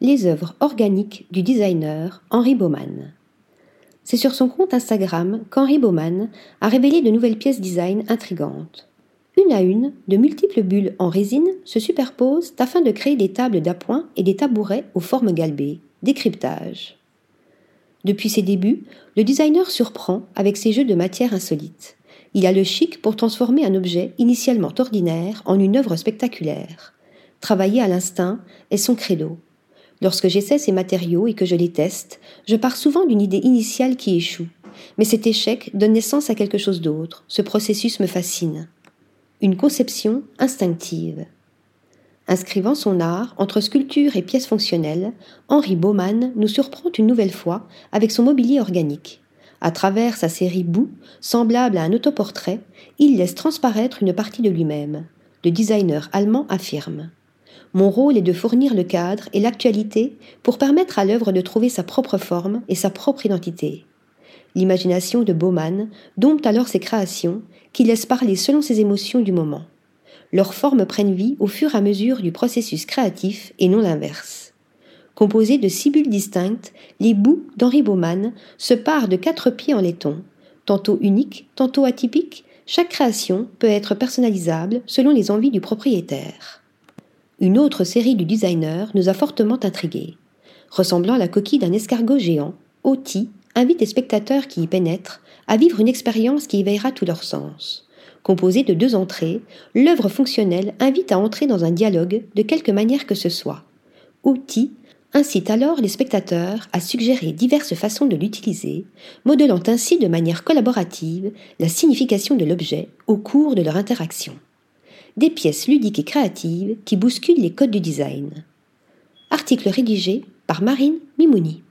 les œuvres organiques du designer Henri Baumann. C'est sur son compte Instagram qu'Henri Baumann a révélé de nouvelles pièces design intrigantes. Une à une, de multiples bulles en résine se superposent afin de créer des tables d'appoint et des tabourets aux formes galbées. Décryptage. Depuis ses débuts, le designer surprend avec ses jeux de matière insolites. Il a le chic pour transformer un objet initialement ordinaire en une œuvre spectaculaire. Travailler à l'instinct est son credo. Lorsque j'essaie ces matériaux et que je les teste, je pars souvent d'une idée initiale qui échoue. Mais cet échec donne naissance à quelque chose d'autre. Ce processus me fascine une conception instinctive. Inscrivant son art entre sculpture et pièces fonctionnelles, Henri Baumann nous surprend une nouvelle fois avec son mobilier organique. À travers sa série Boue, semblable à un autoportrait, il laisse transparaître une partie de lui-même. Le designer allemand affirme Mon rôle est de fournir le cadre et l'actualité pour permettre à l'œuvre de trouver sa propre forme et sa propre identité. L'imagination de Baumann dompte alors ses créations, qui laissent parler selon ses émotions du moment. Leurs formes prennent vie au fur et à mesure du processus créatif et non l'inverse. Composés de six bulles distinctes, les bouts d'Henri Baumann se parent de quatre pieds en laiton. Tantôt uniques, tantôt atypiques, chaque création peut être personnalisable selon les envies du propriétaire. Une autre série du designer nous a fortement intrigués. Ressemblant à la coquille d'un escargot géant, Oti invite les spectateurs qui y pénètrent à vivre une expérience qui éveillera tout leur sens. Composée de deux entrées, l'œuvre fonctionnelle invite à entrer dans un dialogue de quelque manière que ce soit. Outil incite alors les spectateurs à suggérer diverses façons de l'utiliser, modelant ainsi de manière collaborative la signification de l'objet au cours de leur interaction. Des pièces ludiques et créatives qui bousculent les codes du design. Article rédigé par Marine Mimouni.